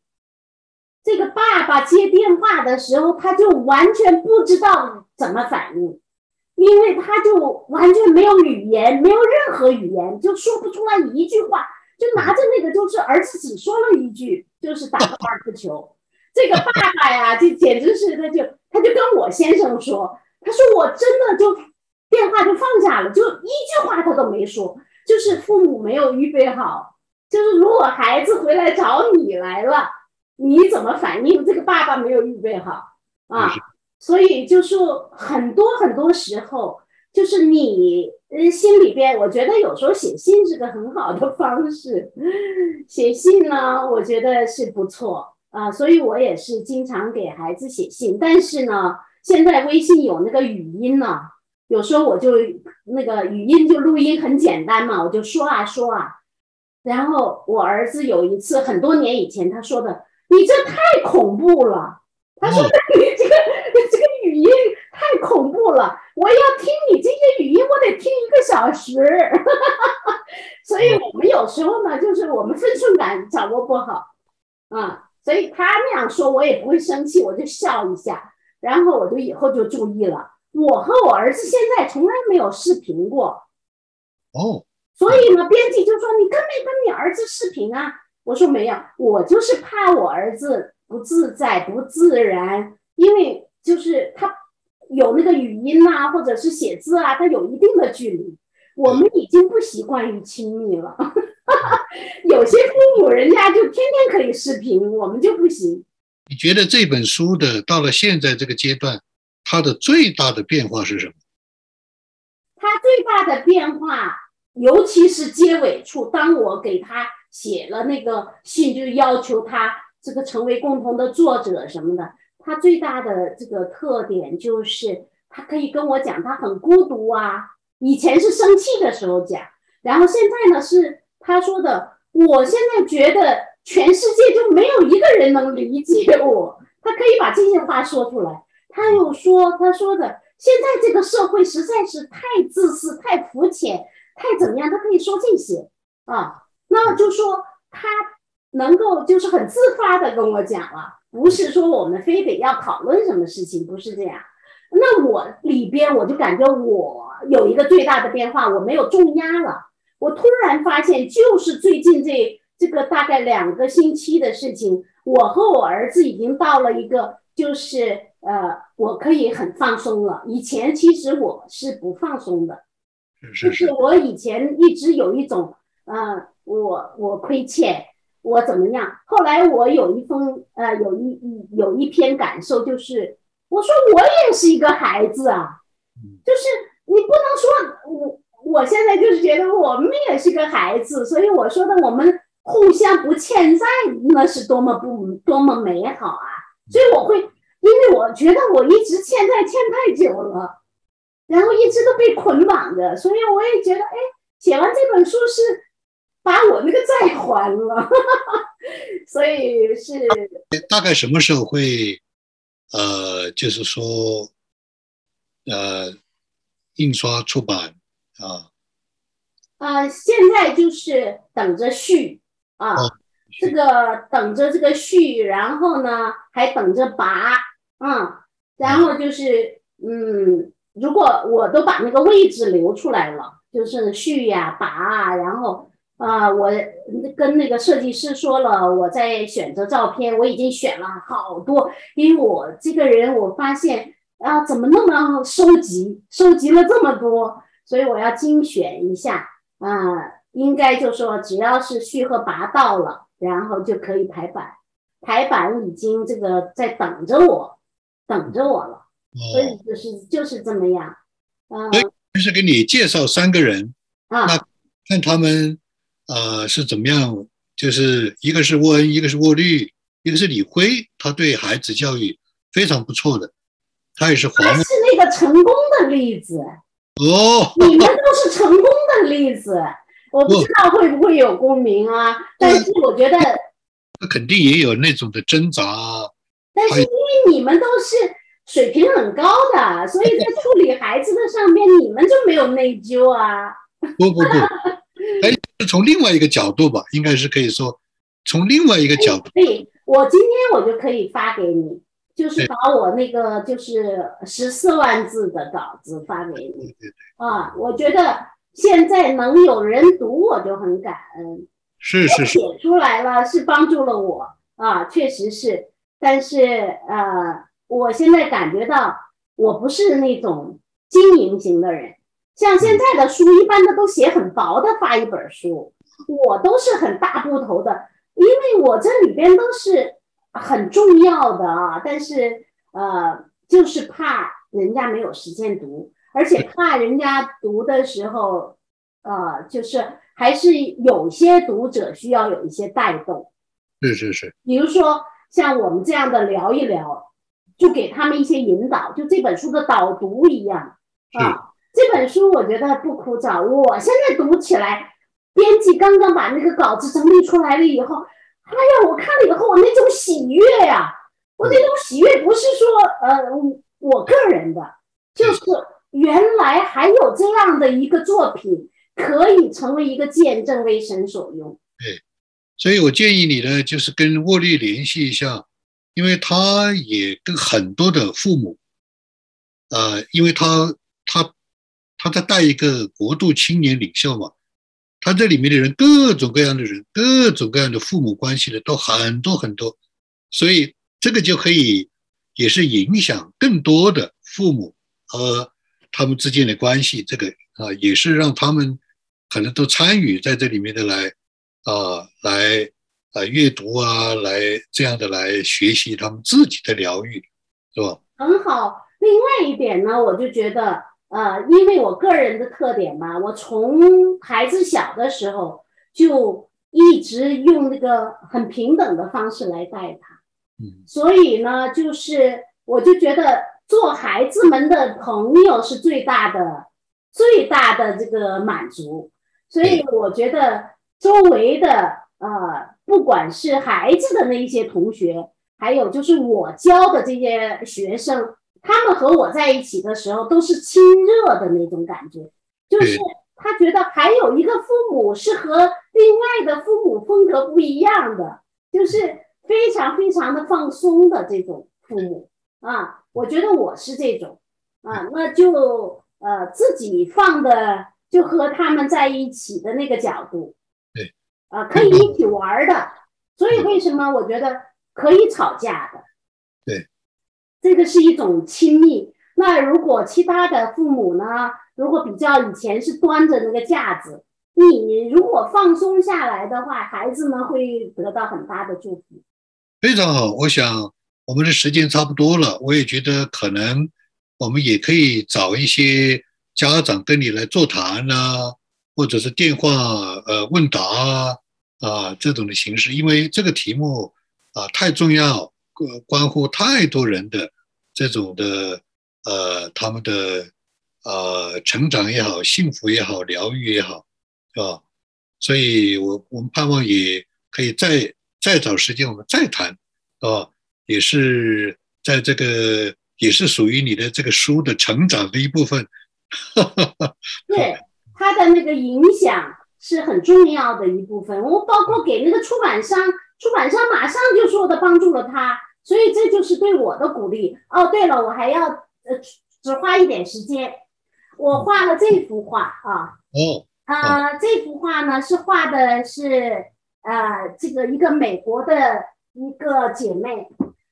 这个爸爸接电话的时候，他就完全不知道怎么反应，因为他就完全没有语言，没有任何语言，就说不出来一句话，就拿着那个，就是儿子只说了一句，就是打高尔夫球。这个爸爸呀，就简直是，他就他就跟我先生说，他说我真的就电话就放下了，就一句话他都没说，就是父母没有预备好，就是如果孩子回来找你来了。你怎么反应？这个爸爸没有预备好啊，所以就说很多很多时候，就是你呃心里边，我觉得有时候写信是个很好的方式。写信呢，我觉得是不错啊，所以我也是经常给孩子写信。但是呢，现在微信有那个语音呢，有时候我就那个语音就录音很简单嘛，我就说啊说啊。然后我儿子有一次很多年以前他说的。你这太恐怖了！他说：“你这个这个语音太恐怖了，我要听你这些语音，我得听一个小时。”所以，我们有时候呢，就是我们分寸感掌握不好啊。所以他那样说，我也不会生气，我就笑一下，然后我就以后就注意了。我和我儿子现在从来没有视频过哦，所以呢，编辑就说：“你跟没跟你儿子视频啊？”我说没有，我就是怕我儿子不自在、不自然，因为就是他有那个语音呐，或者是写字啊，他有一定的距离，我们已经不习惯于亲密了。有些父母人家就天天可以视频，我们就不行。你觉得这本书的到了现在这个阶段，它的最大的变化是什么？它最大的变化，尤其是结尾处，当我给他。写了那个信，就要求他这个成为共同的作者什么的。他最大的这个特点就是，他可以跟我讲他很孤独啊。以前是生气的时候讲，然后现在呢是他说的，我现在觉得全世界就没有一个人能理解我。他可以把这些话说出来。他又说，他说的现在这个社会实在是太自私、太肤浅、太怎么样，他可以说这些啊。那就说他能够就是很自发的跟我讲了，不是说我们非得要讨论什么事情，不是这样。那我里边我就感觉我有一个最大的变化，我没有重压了。我突然发现，就是最近这这个大概两个星期的事情，我和我儿子已经到了一个就是呃，我可以很放松了。以前其实我是不放松的，就是我以前一直有一种呃。我我亏欠，我怎么样？后来我有一封呃，有一一有一篇感受，就是我说我也是一个孩子啊，就是你不能说我我现在就是觉得我们也是个孩子，所以我说的我们互相不欠债，那是多么不多么美好啊！所以我会，因为我觉得我一直欠债欠太久了，然后一直都被捆绑着，所以我也觉得，哎，写完这本书是。把我那个债还了，所以是大概什么时候会，呃，就是说，呃，印刷出版啊？呃，现在就是等着续啊，哦这个等着这个续，然后呢还等着拔，嗯，然后就是嗯，如果我都把那个位置留出来了，就是续呀、拔啊，然后呃，我跟那个设计师说了，我在选择照片，我已经选了好多，因为我这个人我发现啊，怎么那么收集，收集了这么多，所以我要精选一下。啊、应该就说只要是续和拔到了，然后就可以排版。排版已经这个在等着我，等着我了，所以哦，就是就是这么样。嗯、对就是给你介绍三个人，啊，那看他们呃是怎么样，就是一个是沃恩，一个是沃绿，一个是李辉，他对孩子教育非常不错的，他也是华木他是那个成功的例子，哦，你们都是成功的例子。我不知道会不会有共鸣啊，但是我觉得，那肯定也有那种的挣扎啊，但是因为你们都是水平很高的，所以在处理孩子的上面，你们就没有内疚啊。不不不，哎，从另外一个角度吧，应该是可以说，从另外一个角度，可以，我今天我就可以发给你，就是把我那个就是十四万字的稿子发给你对对对，啊。我觉得现在能有人读，我就很感恩。是是是，写出来了，是帮助了我啊，确实是。但是呃，我现在感觉到我不是那种经营型的人，像现在的书，一般的都写很薄的发一本书，我都是很大部头的，因为我这里边都是很重要的啊，但是呃，就是怕人家没有时间读，而且怕人家读的时候，呃，就是还是有些读者需要有一些带动，是是是，比如说像我们这样的聊一聊，就给他们一些引导，就这本书的导读一样啊。这本书我觉得不枯燥，我现在读起来，编辑刚刚把那个稿子整理出来了以后，哎呀，我看了以后，我那种喜悦呀、我那种喜悦不是说呃我个人的，就是原来还有这样的一个作品可以成为一个见证，为神所用。对所以我建议你呢，就是跟沃利联系一下，因为他也跟很多的父母，呃，因为他他他在带一个国度青年领袖嘛，他这里面的人各种各样的人，各种各样的父母关系的都很多很多，所以这个就可以也是影响更多的父母和他们之间的关系，这个啊也是让他们可能都参与在这里面的来。啊，来啊阅读啊，来这样的来学习他们自己的疗愈，是吧？很好。另外一点呢，我就觉得，呃，因为我个人的特点嘛，我从孩子小的时候就一直用那个很平等的方式来带他，嗯，所以呢，就是我就觉得做孩子们的朋友是最大的、最大的这个满足，所以我觉得周围的呃，不管是孩子的那一些同学，还有就是我教的这些学生，他们和我在一起的时候都是亲热的那种感觉，就是他觉得还有一个父母是和另外的父母风格不一样的，就是非常非常的放松的这种父母啊，我觉得我是这种啊，那就呃自己放的就和他们在一起的那个角度，对，啊，可以一起玩儿的，所以为什么我觉得可以吵架的？对，这个是一种亲密。那如果其他的父母呢？如果比较以前是端着那个架子，你如果放松下来的话，孩子们会得到很大的祝福。非常好。我想我们的时间差不多了，我也觉得可能我们也可以找一些家长跟你来座谈呐、或者是电话呃问答啊啊这种的形式，因为这个题目啊太重要，关关乎太多人的这种的呃他们的呃成长也好，幸福也好，疗愈也好，是吧？所以我我们盼望也可以再再找时间我们再谈，啊，也是在这个也是属于你的这个书的成长的一部分。对，他的那个影响是很重要的一部分。我包括给那个出版商，出版商马上就说的帮助了他，所以这就是对我的鼓励。哦，对了，我还要呃只花一点时间，我画了这幅画啊。哦。啊，这幅画呢是画的是呃这个一个美国的一个姐妹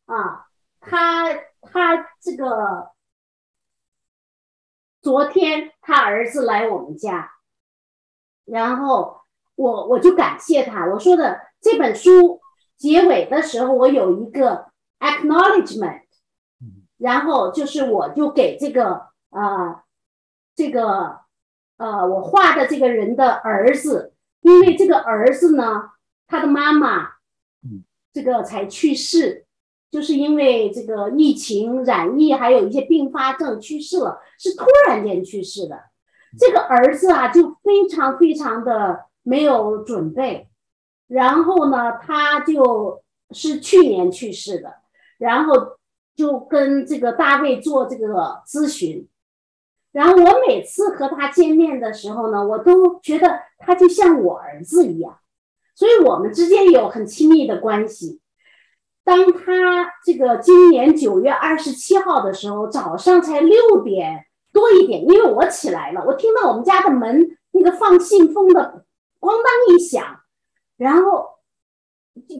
啊，他他这个昨天他儿子来我们家，然后我我就感谢他，我说的这本书结尾的时候我有一个 acknowledgement，然后就是我就给这个呃这个。呃，我画的这个人的儿子，因为这个儿子呢，他的妈妈，嗯，这个才去世，就是因为这个疫情染疫，还有一些并发症去世了，是突然间去世的。这个儿子啊，就非常非常的没有准备，然后呢，他就是去年去世的，然后就跟这个大卫做这个咨询。然后我每次和他见面的时候呢，我都觉得他就像我儿子一样，所以我们之间有很亲密的关系。当他这个今年九月二十七号的时候，早上才六点多一点，因为我起来了，我听到我们家的门那个放信封的咣当一响，然后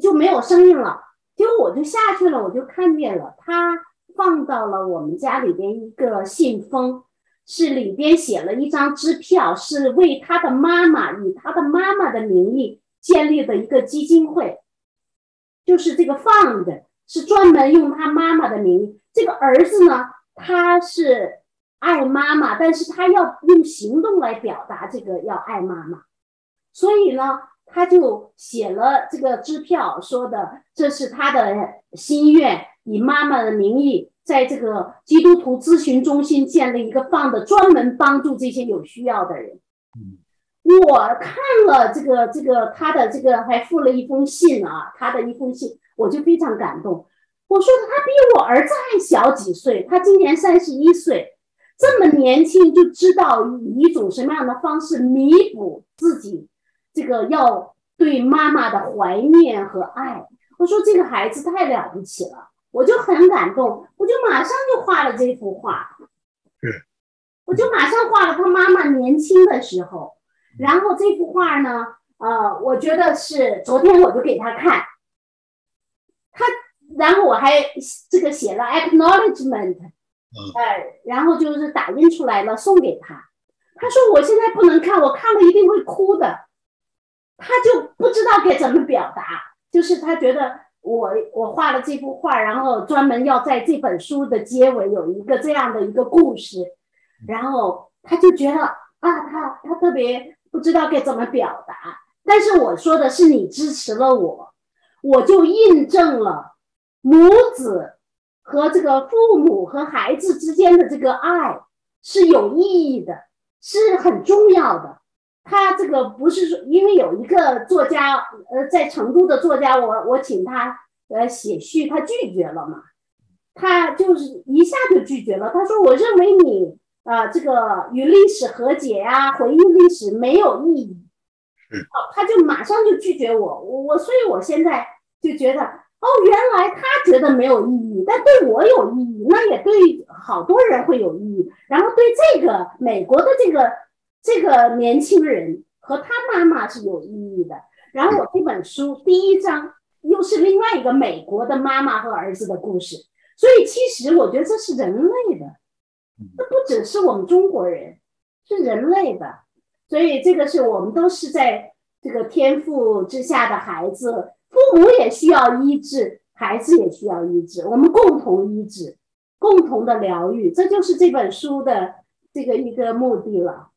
就没有声音了，结果我就下去了，我就看见了他放到了我们家里边一个信封。是里边写了一张支票，是为他的妈妈以他的妈妈的名义建立的一个基金会，就是这个 fund 是专门用他妈妈的名义。这个儿子呢，他是爱妈妈，但是他要用行动来表达这个要爱妈妈，所以呢，他就写了这个支票，说的这是他的心愿，以妈妈的名义。在这个基督徒咨询中心建立一个放的，专门帮助这些有需要的人。我看了这个这个他的这个还附了一封信啊，他的一封信，我就非常感动。我说他比我儿子还小几岁，他今年三十一岁，这么年轻就知道以一种什么样的方式弥补自己这个要对妈妈的怀念和爱。我说这个孩子太了不起了。我就很感动，我就马上就画了这幅画，是，我就马上画了他妈妈年轻的时候，然后这幅画呢，呃，我觉得是昨天我就给他看，他，然后我还这个写了 acknowledgement，哎，然后就是打印出来了送给他，他说我现在不能看，我看了一定会哭的，他就不知道该怎么表达，就是他觉得。我我画了这幅画，然后专门要在这本书的结尾有一个这样的一个故事，然后他就觉得啊，他他特别不知道该怎么表达，但是我说的是你支持了我，我就印证了母子和这个父母和孩子之间的这个爱是有意义的，是很重要的。他这个不是说，因为有一个作家，呃，在成都的作家，我我请他呃写序，他拒绝了嘛，他就是一下就拒绝了。他说：“我认为你啊，这个与历史和解呀，回忆历史没有意义。”哦，他就马上就拒绝我，我我，所以我现在就觉得，哦，原来他觉得没有意义，但对我有意义，那也对好多人会有意义。然后对这个美国的这个。这个年轻人和他妈妈是有意义的。然后我这本书第一章又是另外一个美国的妈妈和儿子的故事，所以其实我觉得这是人类的，这不只是我们中国人，是人类的。所以这个是我们都是在这个天赋之下的孩子，父母也需要医治，孩子也需要医治，我们共同医治，共同的疗愈，这就是这本书的这个一个目的了。